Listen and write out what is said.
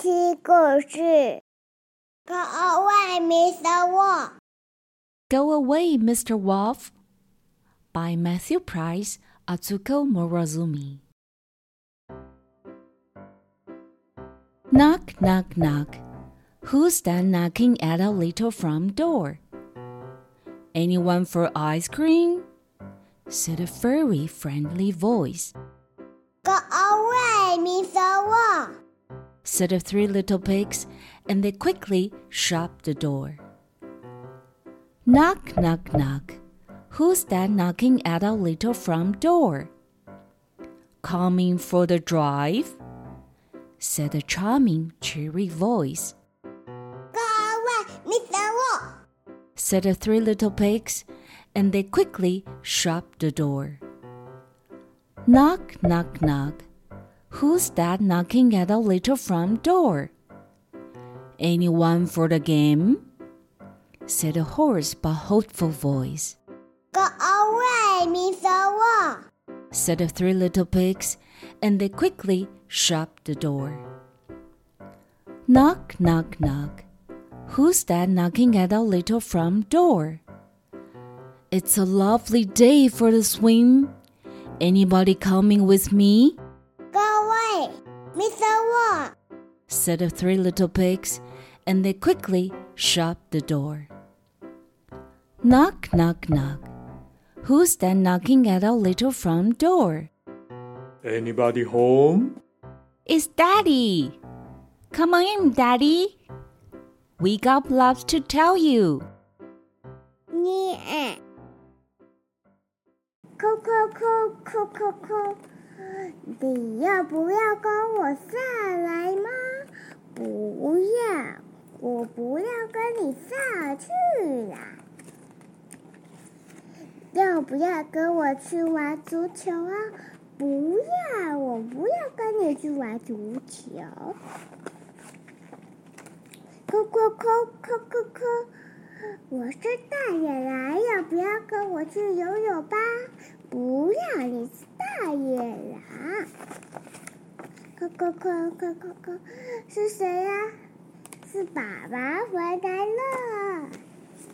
听故事。Go away, Mr. Wolf. Go away, Mr. Wolf. By Mathew Price, Atsuko Morozumi. Knock, knock, knock. Who's that knocking at our little front door? Anyone for ice cream? said a furry, friendly voice. Go away, Mr. The three little pigs, and they quickly shut the door. Knock, knock, knock. Who's that knocking at our little front door? Coming for the drive? said a charming, cheery voice. Go away, Mr. Wolf. said the three little pigs, and they quickly shut the door. Knock, knock, knock. Who's that knocking at our little front door? Anyone for the game? said a hoarse but hopeful voice. Go away, Mr. Wolf. said the three little pigs, and they quickly shut the door. Knock, knock, knock. Who's that knocking at our little front door? It's a lovely day for the swim. Anybody coming with me? Mr. Wong, said the three little pigs, and they quickly shut the door. Knock, knock, knock. Who's that knocking at our little front door? Anybody home? It's Daddy. Come on in, Daddy. We got lots to tell you. Yeah. Coo, coo, coo, coo, coo, coo. 你要不要跟我下来吗？不要，我不要跟你下去啦。要不要跟我去玩足球啊？不要，我不要跟你去玩足球。扣扣扣扣扣扣。我是大野狼，要不要跟我去游泳吧？不要，你是大野。快快快快快，是谁呀？是爸爸回来了。